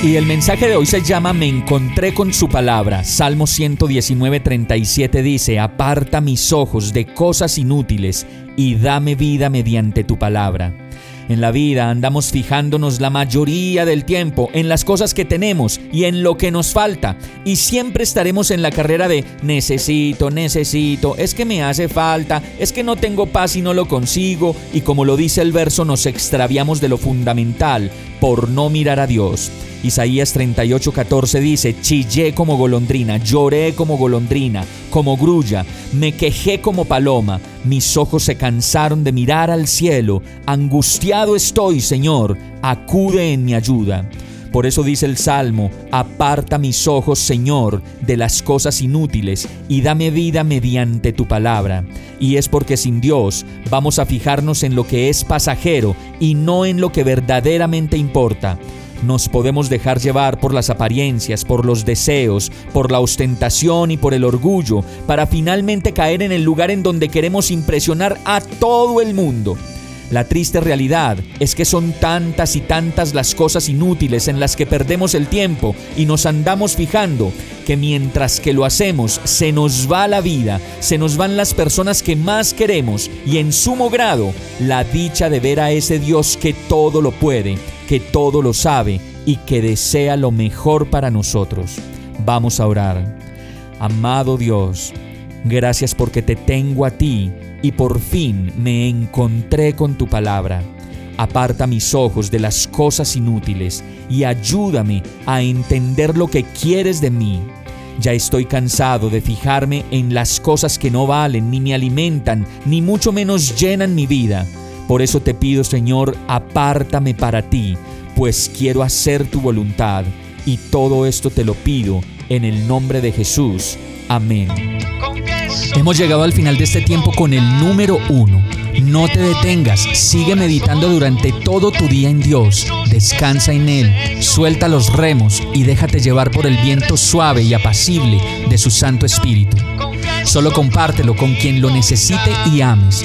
Y el mensaje de hoy se llama Me encontré con su palabra. Salmo 119, 37 dice, Aparta mis ojos de cosas inútiles y dame vida mediante tu palabra. En la vida andamos fijándonos la mayoría del tiempo en las cosas que tenemos y en lo que nos falta. Y siempre estaremos en la carrera de necesito, necesito, es que me hace falta, es que no tengo paz y no lo consigo. Y como lo dice el verso, nos extraviamos de lo fundamental por no mirar a Dios. Isaías 38:14 dice, chillé como golondrina, lloré como golondrina, como grulla, me quejé como paloma, mis ojos se cansaron de mirar al cielo, angustiado estoy, Señor, acude en mi ayuda. Por eso dice el Salmo, aparta mis ojos, Señor, de las cosas inútiles y dame vida mediante tu palabra. Y es porque sin Dios vamos a fijarnos en lo que es pasajero y no en lo que verdaderamente importa. Nos podemos dejar llevar por las apariencias, por los deseos, por la ostentación y por el orgullo, para finalmente caer en el lugar en donde queremos impresionar a todo el mundo. La triste realidad es que son tantas y tantas las cosas inútiles en las que perdemos el tiempo y nos andamos fijando que mientras que lo hacemos se nos va la vida, se nos van las personas que más queremos y en sumo grado la dicha de ver a ese Dios que todo lo puede, que todo lo sabe y que desea lo mejor para nosotros. Vamos a orar. Amado Dios, gracias porque te tengo a ti y por fin me encontré con tu palabra. Aparta mis ojos de las cosas inútiles y ayúdame a entender lo que quieres de mí. Ya estoy cansado de fijarme en las cosas que no valen, ni me alimentan, ni mucho menos llenan mi vida. Por eso te pido, Señor, apártame para ti, pues quiero hacer tu voluntad. Y todo esto te lo pido en el nombre de Jesús. Amén. Hemos llegado al final de este tiempo con el número uno. No te detengas, sigue meditando durante todo tu día en Dios, descansa en Él, suelta los remos y déjate llevar por el viento suave y apacible de su Santo Espíritu. Solo compártelo con quien lo necesite y ames.